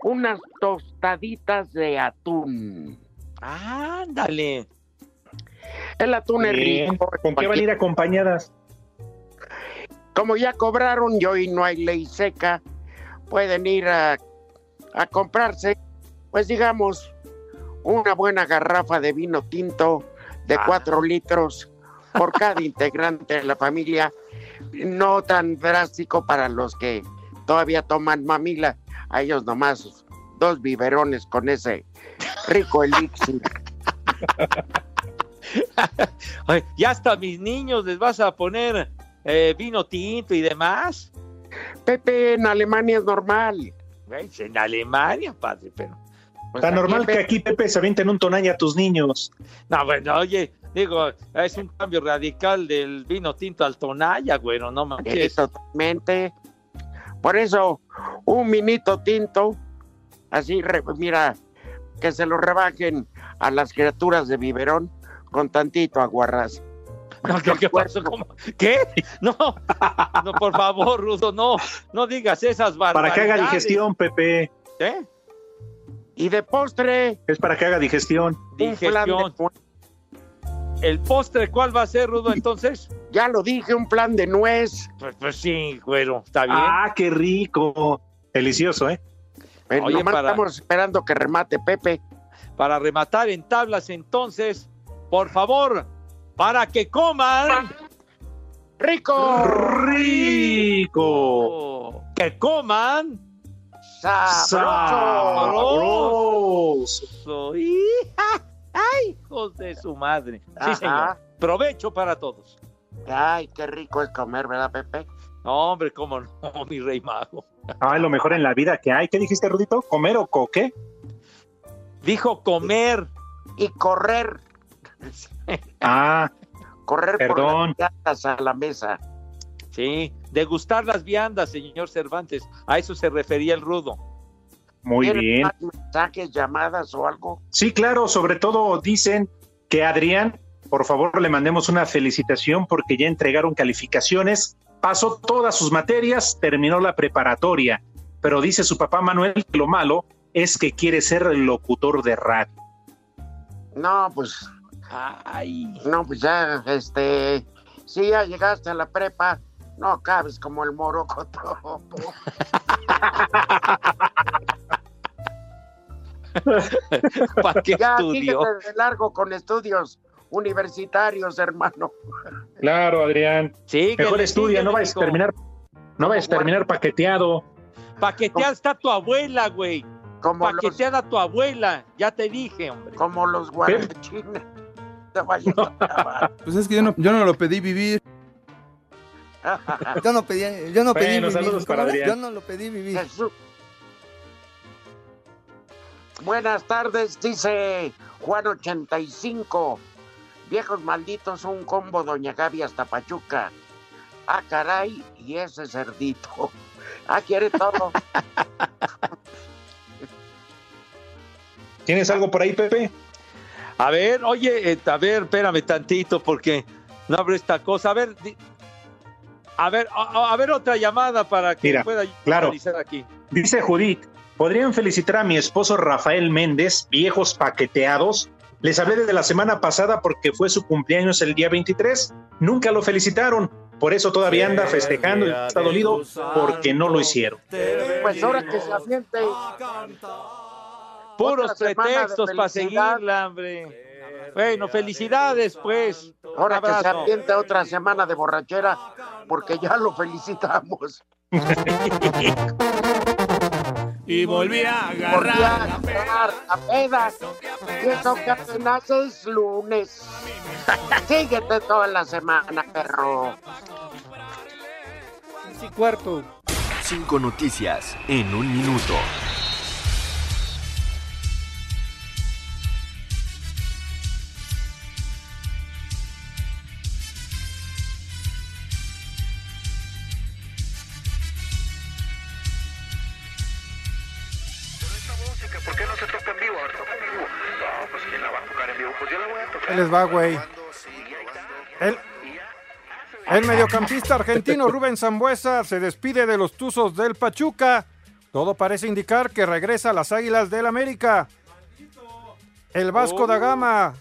unas tostaditas de atún? Ándale. El atún es rico. ¿Con qué van a ir acompañadas? Como ya cobraron y hoy no hay ley seca, pueden ir a, a comprarse, pues digamos, una buena garrafa de vino tinto de cuatro litros por <laughs> cada integrante de la familia. No tan drástico para los que todavía toman mamila. A ellos nomás dos biberones con ese rico elixir. <laughs> Ay, ya hasta a mis niños les vas a poner eh, vino tinto y demás. Pepe, en Alemania es normal. En Alemania, padre, pero. Pues Tan normal que aquí Pepe se avienten un tonaña a tus niños. No, bueno, oye, digo, es un cambio radical del vino tinto al tonalla, güero, no Sí, manches. totalmente. Por eso, un minito tinto, así, re- mira, que se lo rebajen a las criaturas de biberón con tantito aguarrás. No, ¿qué, qué pasó? ¿Cómo? ¿Qué? No, no, por favor, Rudo, no, no digas esas Para barbaridades. que haga digestión, Pepe. ¿Eh? Y de postre, Es para que haga digestión. un plan de Digestión. ¿El postre cuál va a ser, Rudo, entonces? ya lo dije, un plan de nuez. Pues, pues sí, güero, está bien. Ah, qué rico. Delicioso, ¿eh? Eh, Oye, para- estamos esperando que remate Pepe. Para rematar en tablas, entonces, por favor, para que coman. ¡Rico! Rico. Que coman. Sabroso. <laughs> ¡Ay, hijos de su madre! Sí, Ajá. señor. Provecho para todos. Ay, qué rico es comer, ¿verdad, Pepe? No, hombre, cómo no, <laughs> mi rey mago. Ah, lo mejor en la vida que hay. ¿Qué dijiste, Rudito? ¿Comer o coque? Dijo comer. Y correr, Ah, correr Perdón. por las a la mesa. Sí, degustar las viandas, señor Cervantes. A eso se refería el rudo. muy ¿Tienen bien. más mensajes, llamadas o algo? Sí, claro, sobre todo dicen que Adrián, por favor, le mandemos una felicitación porque ya entregaron calificaciones, pasó todas sus materias, terminó la preparatoria, pero dice su papá Manuel que lo malo es que quiere ser locutor de radio. No, pues, Ay, no, pues ya, este, si ya llegaste a la prepa, no cabes como el morocotopo. <laughs> <laughs> ¿para qué Ya, de largo con estudios universitarios, hermano. Claro, Adrián. Sí, que Mejor estudia, no vayas a terminar, no vayas a terminar paqueteado. Paqueteada está tu abuela, güey. Como los, Paqueteada tu abuela. Ya te dije, hombre. como los guarachines. <laughs> Acabar. Pues es que yo no, yo no lo pedí vivir. Yo no pedí, yo no pedí Bueno, vivir. Yo no lo pedí vivir. Jesús. Buenas tardes, dice Juan 85. Viejos malditos, un combo Doña Gaby hasta Pachuca. Ah, caray, y ese cerdito. Ah, quiere todo. ¿Tienes algo por ahí, Pepe? A ver, oye, eh, a ver, espérame tantito porque no abre esta cosa. A ver, di- a ver, a, a ver otra llamada para que Mira, pueda claro. aquí. Dice Judith, ¿podrían felicitar a mi esposo Rafael Méndez, viejos paqueteados? Les hablé desde la semana pasada porque fue su cumpleaños el día 23. Nunca lo felicitaron. Por eso todavía anda festejando y está dolido porque no lo hicieron. Pues ahora que se aviente. Puros pretextos para seguirla, hombre. Bueno, felicidades, pues. Ahora que se aviente otra semana de borrachera, porque ya lo felicitamos. <laughs> Y volví a Volví agarrar. a agarrar la peda. Y eso que apenas es lunes. <laughs> Síguete toda la semana, perro. Cuarto. Cinco noticias en un minuto. Ahí les va, güey. El, el mediocampista argentino <laughs> Rubén Zambuesa se despide de los Tuzos del Pachuca. Todo parece indicar que regresa a las Águilas del América. El Vasco da Gama.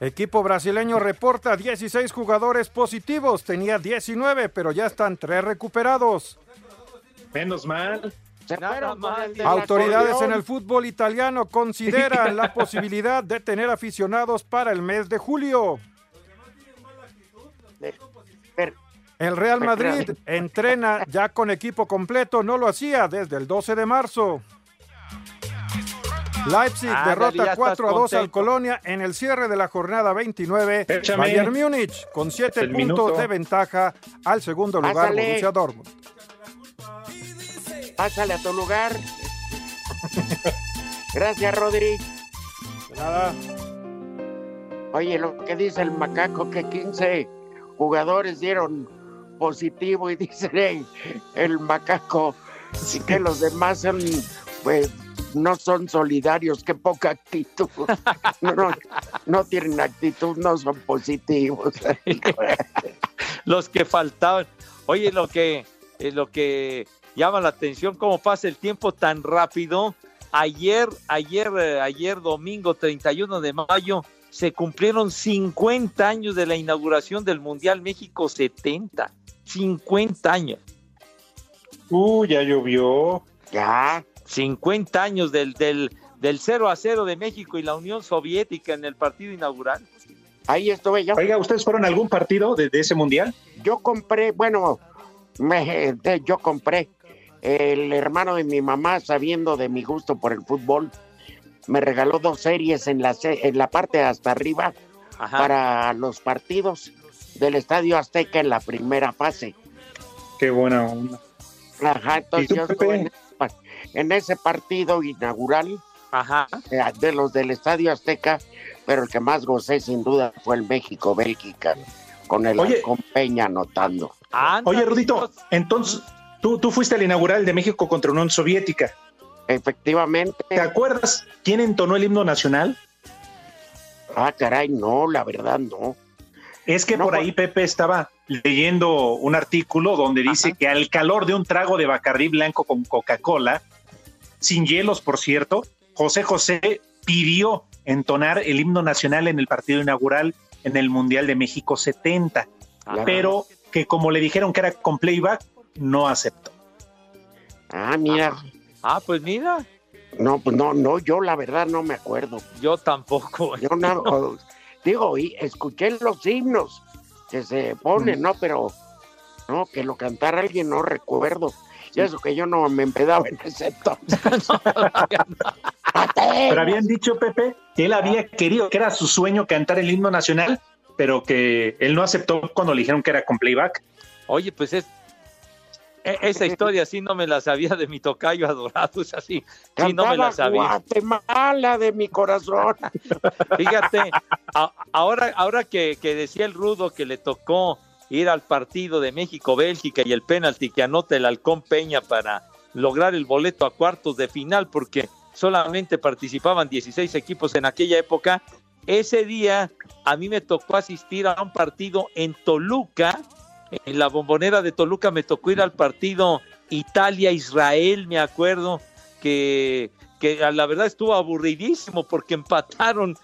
Equipo brasileño reporta 16 jugadores positivos. Tenía 19, pero ya están 3 recuperados. Menos mal. Autoridades en el fútbol italiano consideran la <laughs> posibilidad de tener aficionados para el mes de julio. El Real Madrid entrena ya con equipo completo, no lo hacía desde el 12 de marzo. Leipzig derrota estás 4 a 2 al. Colonia en el cierre de la jornada 29. Échame. Bayern Múnich con 7 El puntos minuto. de ventaja al segundo lugar Pásale. Borussia Dortmund. Pásale a tu lugar. Gracias, Rodri. Nada. Oye, lo que dice el macaco, que 15 jugadores dieron positivo y <laughs> dice "Ey, el macaco y que los demás son, pues, no son solidarios, qué poca actitud. <laughs> No, no, no tienen actitud, no son positivos. <laughs> Los que faltaban. Oye, lo que, eh, lo que llama la atención, cómo pasa el tiempo tan rápido. Ayer, ayer, eh, ayer domingo 31 de mayo, se cumplieron 50 años de la inauguración del Mundial México 70. 50 años. Uh, ya llovió. Ya. 50 años del, del, del 0 a 0 de México y la Unión Soviética en el partido inaugural. Ahí estuve yo. Oiga, ¿ustedes fueron a algún partido de, de ese mundial? Yo compré, bueno, me- de- yo compré. El hermano de mi mamá, sabiendo de mi gusto por el fútbol, me regaló dos series en la, en la parte hasta arriba Ajá. para los partidos del Estadio Azteca en la primera fase. Qué buena onda. Ajá, entonces ¿Y tú, yo estuve en, ese pa- en ese partido inaugural Ajá. eh, de los del Estadio Azteca, pero el que más gocé sin duda fue el México-Bélgica, con el Oye. Halcón Peña anotando. Oye, Rudito, entonces, tú, tú fuiste al inaugural de México contra Unión Soviética. Efectivamente. ¿Te acuerdas quién entonó el himno nacional? Ah, caray, no, la verdad no. Es que por ahí Pepe estaba leyendo un artículo donde dice que al calor de un trago de Bacardí blanco con Coca-Cola, sin hielos, por cierto, José José pidió entonar el himno nacional en el partido inaugural en el Mundial de México 70, pero que como le dijeron que era con playback, no aceptó. Ah, mira. Ah, pues mira. No, pues no, no, yo la verdad no me acuerdo. Yo tampoco. <laughs> Yo no, digo, y escuché los himnos que se Mm. ponen, ¿no? Pero, no, que lo cantara alguien, no recuerdo. Y eso que yo no me empedaba en ese entonces. <laughs> Pero habían dicho, Pepe, que él había querido, que era su sueño cantar el himno nacional, pero que él no aceptó cuando le dijeron que era con playback. Oye, pues es esa historia sí no me la sabía de mi tocayo adorado, es así, sí no me la sabía. Guatemala de mi corazón. <laughs> Fíjate, a- ahora, ahora que, que decía el Rudo que le tocó ir al partido de México-Bélgica y el penalti que anota el Halcón Peña para lograr el boleto a cuartos de final, porque solamente participaban 16 equipos en aquella época. Ese día a mí me tocó asistir a un partido en Toluca, en la bombonera de Toluca me tocó ir al partido Italia-Israel, me acuerdo, que, que a la verdad estuvo aburridísimo porque empataron,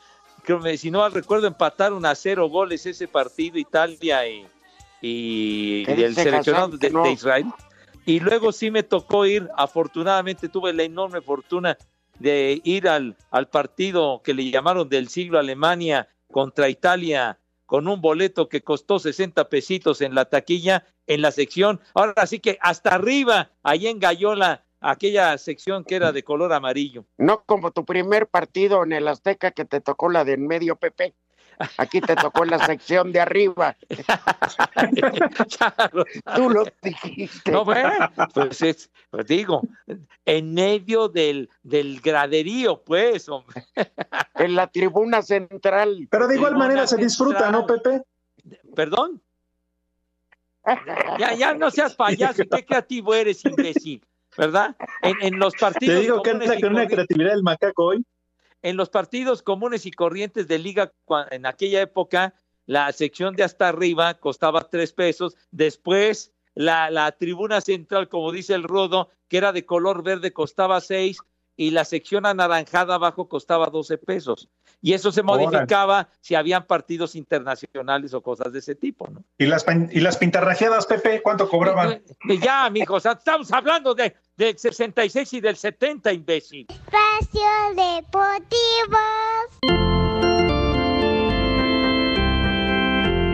creo si no mal recuerdo, empataron a cero goles ese partido Italia y, y, ¿Qué y el seleccionado de, no. de Israel. Y luego sí me tocó ir, afortunadamente tuve la enorme fortuna de ir al, al partido que le llamaron del siglo Alemania contra Italia con un boleto que costó 60 pesitos en la taquilla en la sección. Ahora sí que hasta arriba, ahí en Gallola, aquella sección que era de color amarillo. No como tu primer partido en el Azteca que te tocó la de en medio, Pepe. Aquí te tocó la sección de arriba. <laughs> Tú lo dijiste. No, bueno, pues es, pues digo, en medio del, del graderío, pues, hombre. En la tribuna central. Pero de igual manera se disfruta, ¿no, Pepe? ¿Perdón? Ya, ya no seas payaso, qué creativo eres, imbécil, ¿verdad? En, en los partidos. Te digo que y con una creatividad del macaco hoy. En los partidos comunes y corrientes de liga, en aquella época, la sección de hasta arriba costaba tres pesos. Después, la, la tribuna central, como dice el Rodo, que era de color verde, costaba seis. Y la sección anaranjada abajo costaba 12 pesos. Y eso se Órale. modificaba si habían partidos internacionales o cosas de ese tipo, ¿no? ¿Y las, pan- y las pintarrajeadas, Pepe, cuánto cobraban? Y Ya, mijo, o sea, estamos hablando de, del 66 y del 70, imbécil. Espacio Deportivo.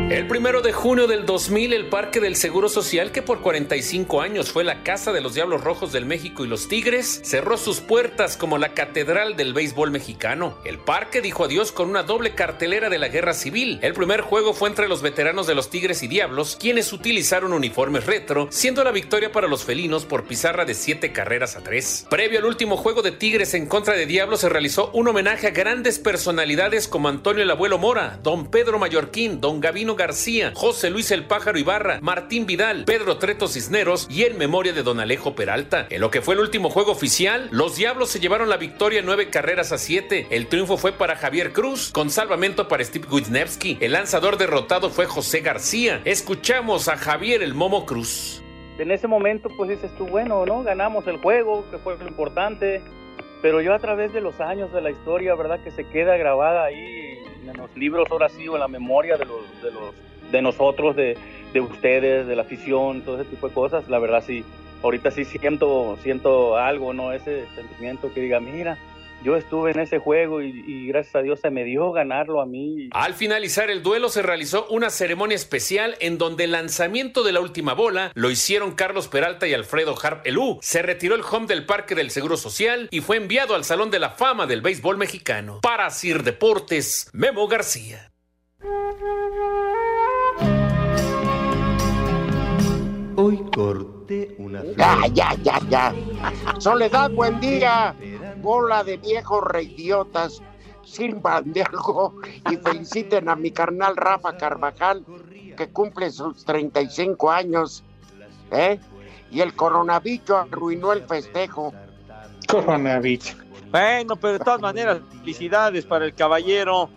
El primero de junio del 2000, el Parque del Seguro Social, que por 45 años fue la casa de los Diablos Rojos del México y los Tigres, cerró sus puertas como la catedral del béisbol mexicano. El parque dijo adiós con una doble cartelera de la Guerra Civil. El primer juego fue entre los veteranos de los Tigres y Diablos, quienes utilizaron uniformes retro, siendo la victoria para los felinos por pizarra de 7 carreras a 3. Previo al último juego de Tigres en contra de Diablos, se realizó un homenaje a grandes personalidades como Antonio el Abuelo Mora, Don Pedro Mallorquín, Don Gavino García, José Luis el Pájaro Ibarra, Martín Vidal, Pedro Treto Cisneros y en memoria de Don Alejo Peralta. En lo que fue el último juego oficial, los Diablos se llevaron la victoria nueve carreras a siete. El triunfo fue para Javier Cruz, con salvamento para Steve Wisniewski. El lanzador derrotado fue José García. Escuchamos a Javier el Momo Cruz. en ese momento pues dices tú, bueno, ¿no? Ganamos el juego, que fue lo importante, pero yo a través de los años de la historia, ¿verdad? Que se queda grabada ahí en los libros, ahora sí, o en la memoria de los, de los, de nosotros, de, de ustedes, de la afición, todo ese tipo de cosas, la verdad sí, ahorita sí siento, siento algo, ¿no? Ese sentimiento que diga, mira, yo estuve en ese juego y, y gracias a Dios se me dio ganarlo a mí. Al finalizar el duelo se realizó una ceremonia especial en donde el lanzamiento de la última bola lo hicieron Carlos Peralta y Alfredo Harp Elú. Se retiró el home del Parque del Seguro Social y fue enviado al Salón de la Fama del Béisbol Mexicano. Para Sir Deportes, Memo García. Hoy corté una flor. Ya, ya, ya, ya. Soledad, buen día. Bola de viejos reidiotas. Sirvan de algo y feliciten a mi carnal Rafa Carvajal, que cumple sus 35 años. ¿eh? Y el coronavirus arruinó el festejo. Coronavirus. Bueno, pero de todas maneras, felicidades para el caballero.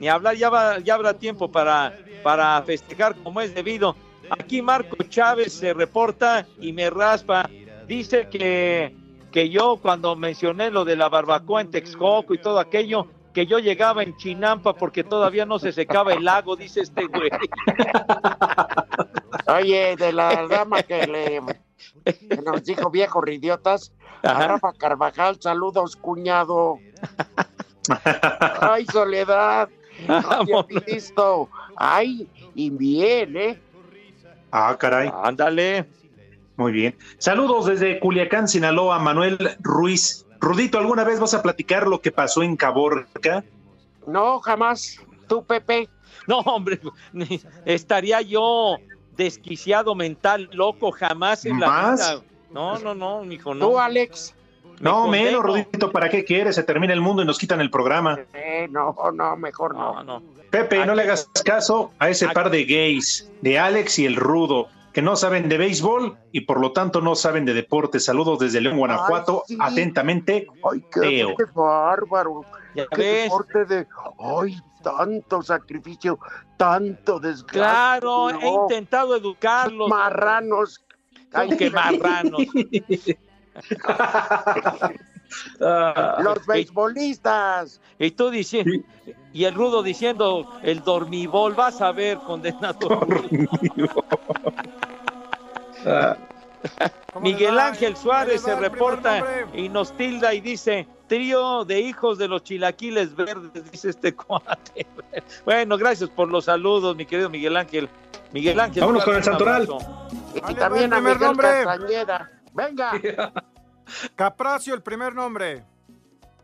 Ni hablar, ya, va, ya habrá tiempo para, para festejar como es debido. Aquí Marco Chávez se reporta y me raspa. Dice que, que yo cuando mencioné lo de la barbacoa en Texcoco y todo aquello, que yo llegaba en Chinampa porque todavía no se secaba el lago, dice este güey. <laughs> Oye, de la dama que le que nos dijo viejos idiotas, a Rafa Carvajal, saludos, cuñado. <laughs> Ay, Soledad, no visto. Ay, y bien, ¿eh? Ah, caray. Ándale. Muy bien. Saludos desde Culiacán, Sinaloa, Manuel Ruiz. Rudito, ¿alguna vez vas a platicar lo que pasó en Caborca? No, jamás. ¿Tú, Pepe? No, hombre, ni- estaría yo desquiciado mental, loco, jamás en la ¿Más? vida. No, no, no, mijo, no. Tú, Alex. No, Me menos. Rudito, ¿para qué quieres? Se termina el mundo y nos quitan el programa. Eh, no, no, mejor no. No, no. Pepe, no le hagas caso a ese par de gays, de Alex y el Rudo, que no saben de béisbol y por lo tanto no saben de deporte. Saludos desde León, Guanajuato. Ay, sí. Atentamente, Ay, qué, Teo. qué bárbaro. Ya Qué ves. deporte de. Ay, tanto sacrificio, tanto desgaste. Claro, he intentado educarlos. Marranos. Ay, qué <laughs> marranos. <laughs> Ah, Los y- beisbolistas. Y tú diciendo, y el rudo diciendo el dormibol, vas a ver, condenado. <laughs> Miguel Ángel Suárez se reporta y nos tilda y dice, trío de hijos de los chilaquiles verdes, dice este <laughs> cuate. Bueno, gracias por los saludos, mi querido Miguel Ángel. Miguel Ángel. Vámonos con el Santoral. Y también a el primer Miguel nombre. Castañeda. Venga, <laughs> Capracio, el primer nombre.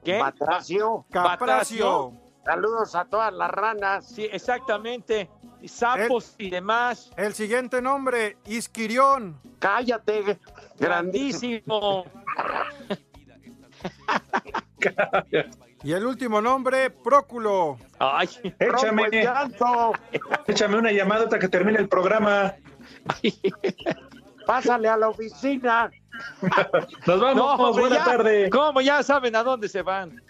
¿Qué? Patracio. Capracio. Saludos a todas las ranas. Sí, exactamente. Y Sapos y demás. El siguiente nombre, Isquirión. Cállate, grandísimo. Grandísimo. <laughs> Y el último nombre, Próculo. Ay, échame, échame una llamada hasta que termine el programa. Pásale a la oficina. Nos vamos, hombre, buena ya. tarde. ¿Cómo ya saben a dónde se van?